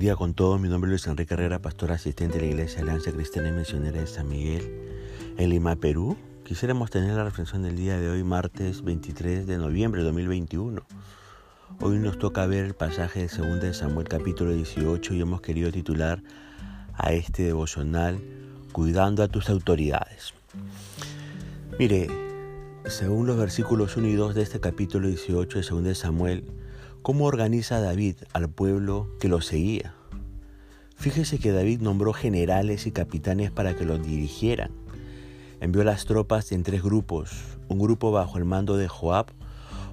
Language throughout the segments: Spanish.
día con todos, mi nombre es Luis Enrique Herrera, pastor asistente de la Iglesia Alianza Cristiana y Misionera de San Miguel en Lima, Perú. Quisiéramos tener la reflexión del día de hoy, martes 23 de noviembre de 2021. Hoy nos toca ver el pasaje de 2 de Samuel capítulo 18 y hemos querido titular a este devocional Cuidando a tus autoridades. Mire, según los versículos 1 y 2 de este capítulo 18 de 2 de Samuel, ¿Cómo organiza David al pueblo que lo seguía? Fíjese que David nombró generales y capitanes para que los dirigieran. Envió las tropas en tres grupos, un grupo bajo el mando de Joab,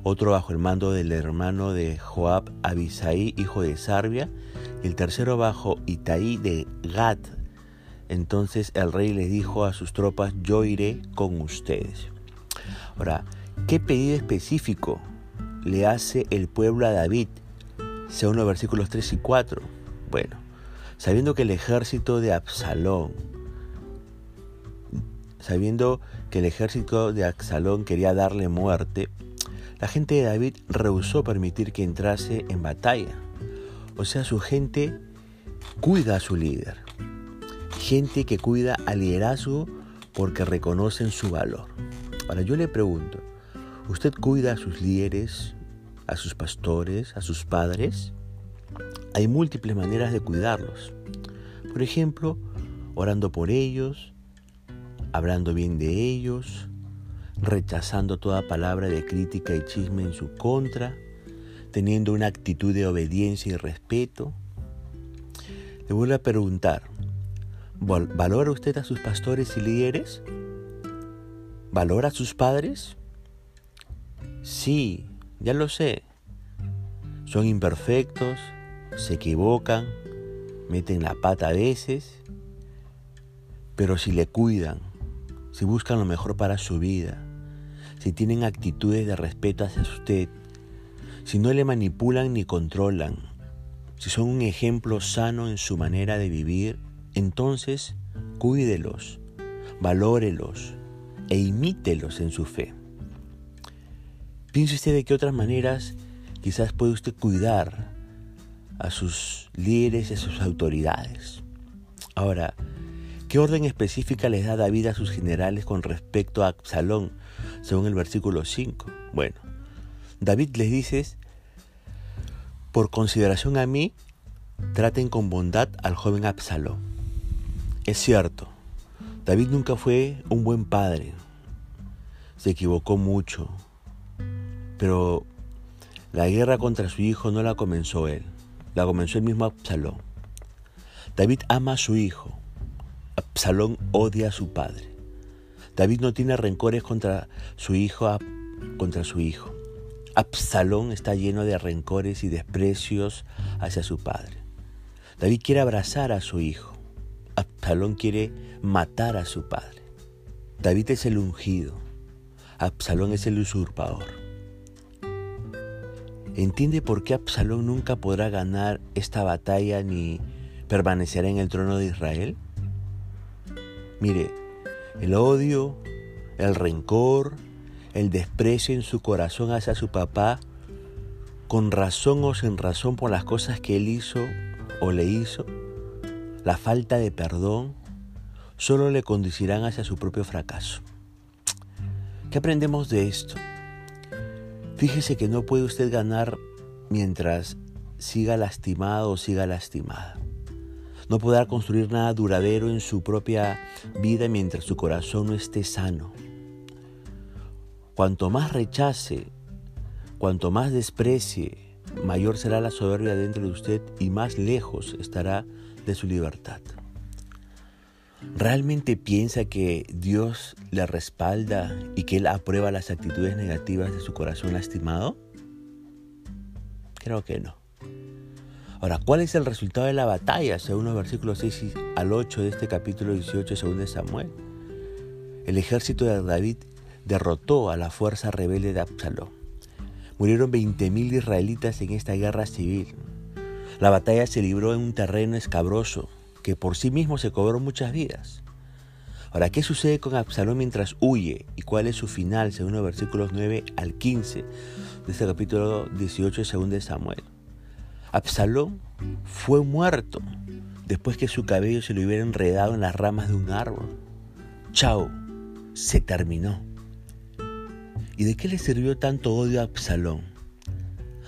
otro bajo el mando del hermano de Joab, Abisai, hijo de Sarbia, y el tercero bajo Itaí de Gad. Entonces el rey les dijo a sus tropas, yo iré con ustedes. Ahora, ¿qué pedido específico le hace el pueblo a David, según los versículos 3 y 4. Bueno, sabiendo que el ejército de Absalón, sabiendo que el ejército de Absalón quería darle muerte, la gente de David rehusó permitir que entrase en batalla. O sea, su gente cuida a su líder. Gente que cuida al liderazgo porque reconocen su valor. Ahora yo le pregunto, ¿usted cuida a sus líderes, a sus pastores, a sus padres, hay múltiples maneras de cuidarlos. Por ejemplo, orando por ellos, hablando bien de ellos, rechazando toda palabra de crítica y chisme en su contra, teniendo una actitud de obediencia y respeto. Le vuelvo a preguntar, ¿valora usted a sus pastores y líderes? ¿Valora a sus padres? Sí, ya lo sé. Son imperfectos, se equivocan, meten la pata a veces, pero si le cuidan, si buscan lo mejor para su vida, si tienen actitudes de respeto hacia usted, si no le manipulan ni controlan, si son un ejemplo sano en su manera de vivir, entonces cuídelos, valórelos e imítelos en su fe. Piense usted de qué otras maneras quizás puede usted cuidar a sus líderes y a sus autoridades. Ahora, ¿qué orden específica les da David a sus generales con respecto a Absalón, según el versículo 5? Bueno, David les dice, por consideración a mí, traten con bondad al joven Absalón. Es cierto, David nunca fue un buen padre, se equivocó mucho, pero la guerra contra su hijo no la comenzó él, la comenzó el mismo Absalón. David ama a su hijo, Absalón odia a su padre. David no tiene rencores contra su hijo, contra su hijo. Absalón está lleno de rencores y desprecios hacia su padre. David quiere abrazar a su hijo. Absalón quiere matar a su padre. David es el ungido. Absalón es el usurpador. ¿Entiende por qué Absalón nunca podrá ganar esta batalla ni permanecerá en el trono de Israel? Mire, el odio, el rencor, el desprecio en su corazón hacia su papá, con razón o sin razón por las cosas que él hizo o le hizo, la falta de perdón, solo le conducirán hacia su propio fracaso. ¿Qué aprendemos de esto? Fíjese que no puede usted ganar mientras siga lastimado o siga lastimada. No podrá construir nada duradero en su propia vida mientras su corazón no esté sano. Cuanto más rechace, cuanto más desprecie, mayor será la soberbia dentro de usted y más lejos estará de su libertad. ¿Realmente piensa que Dios le respalda y que Él aprueba las actitudes negativas de su corazón lastimado? Creo que no. Ahora, ¿cuál es el resultado de la batalla según los versículos 6 al 8 de este capítulo 18 según de Samuel? El ejército de David derrotó a la fuerza rebelde de Absalón. Murieron 20.000 israelitas en esta guerra civil. La batalla se libró en un terreno escabroso que por sí mismo se cobró muchas vidas. Ahora, ¿qué sucede con Absalón mientras huye? ¿Y cuál es su final, según los versículos 9 al 15 de este capítulo 18 de 2 de Samuel? Absalón fue muerto después que su cabello se le hubiera enredado en las ramas de un árbol. Chao, se terminó. ¿Y de qué le sirvió tanto odio a Absalón?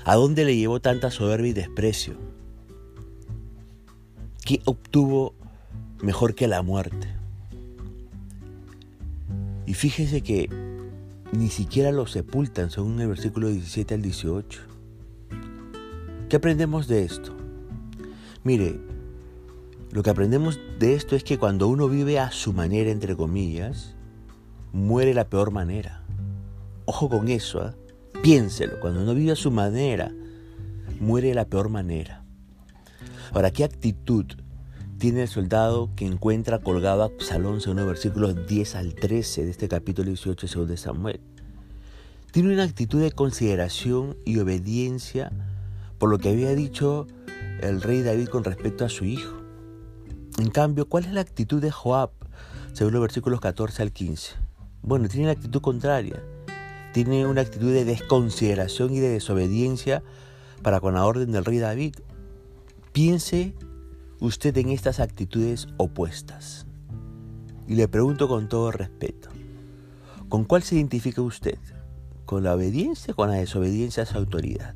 ¿A dónde le llevó tanta soberbia y desprecio? ¿Qué obtuvo mejor que la muerte? Y fíjese que ni siquiera lo sepultan, según el versículo 17 al 18. ¿Qué aprendemos de esto? Mire, lo que aprendemos de esto es que cuando uno vive a su manera, entre comillas, muere la peor manera. Ojo con eso, ¿eh? piénselo, cuando uno vive a su manera, muere la peor manera. Ahora, ¿qué actitud tiene el soldado que encuentra colgado a Absalón según los versículos 10 al 13 de este capítulo 18 de Samuel. Tiene una actitud de consideración y obediencia por lo que había dicho el rey David con respecto a su hijo. En cambio, ¿cuál es la actitud de Joab según los versículos 14 al 15? Bueno, tiene la actitud contraria. Tiene una actitud de desconsideración y de desobediencia para con la orden del rey David. Piense usted en estas actitudes opuestas? Y le pregunto con todo respeto, ¿con cuál se identifica usted? ¿Con la obediencia o con la desobediencia a su autoridad?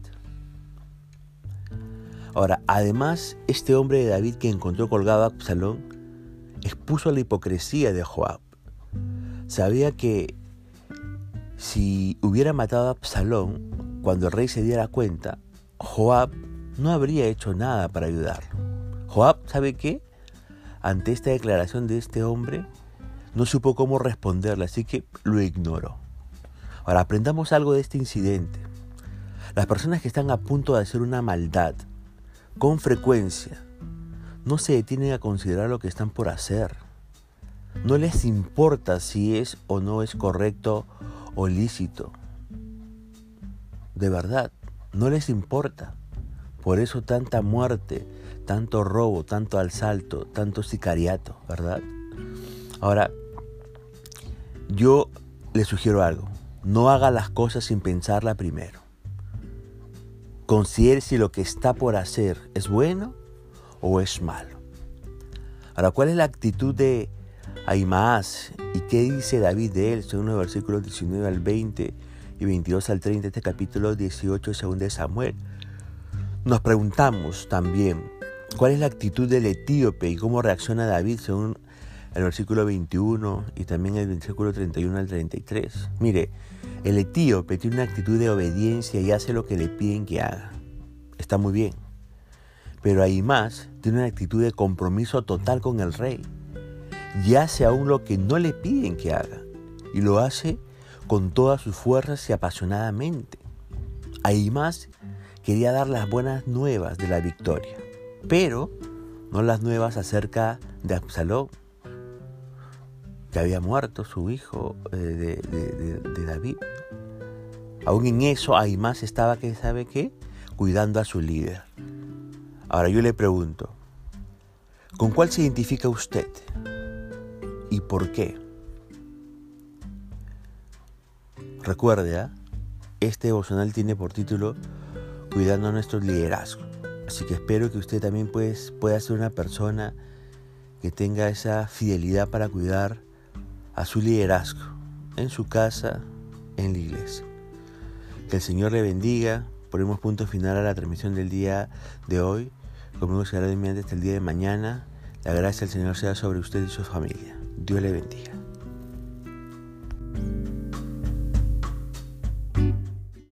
Ahora, además, este hombre de David que encontró colgado a Absalón expuso la hipocresía de Joab. Sabía que si hubiera matado a Absalón cuando el rey se diera cuenta, Joab no habría hecho nada para ayudarlo. Joab, ¿sabe qué? Ante esta declaración de este hombre, no supo cómo responderle, así que lo ignoró. Ahora, aprendamos algo de este incidente. Las personas que están a punto de hacer una maldad, con frecuencia, no se detienen a considerar lo que están por hacer. No les importa si es o no es correcto o lícito. De verdad, no les importa. Por eso tanta muerte, tanto robo, tanto asalto, tanto sicariato, ¿verdad? Ahora, yo le sugiero algo. No haga las cosas sin pensarla primero. Considere si lo que está por hacer es bueno o es malo. Ahora, ¿cuál es la actitud de Aimaas y qué dice David de él, según los versículos 19 al 20 y 22 al 30 de este capítulo 18 según de Samuel? Nos preguntamos también, ¿Cuál es la actitud del etíope y cómo reacciona David según el versículo 21 y también el versículo 31 al 33? Mire, el etíope tiene una actitud de obediencia y hace lo que le piden que haga. Está muy bien. Pero ahí más tiene una actitud de compromiso total con el rey. Y hace aún lo que no le piden que haga. Y lo hace con todas sus fuerzas y apasionadamente. Ahí más quería dar las buenas nuevas de la victoria pero no las nuevas acerca de Absalón, que había muerto su hijo eh, de, David. Aún en eso, más estaba que sabe qué, cuidando a su líder. Ahora yo le pregunto, ¿con cuál se identifica usted? ¿Y por qué? Recuerde, ¿ah? este devocional tiene por título Cuidando a nuestro liderazgo. Así que espero que usted también pues, pueda ser una persona que tenga esa fidelidad para cuidar a su liderazgo en su casa, en la iglesia. Que el Señor le bendiga. Ponemos punto final a la transmisión del día de hoy. Conmigo será de hasta el día de mañana. La gracia del Señor sea sobre usted y su familia. Dios le bendiga.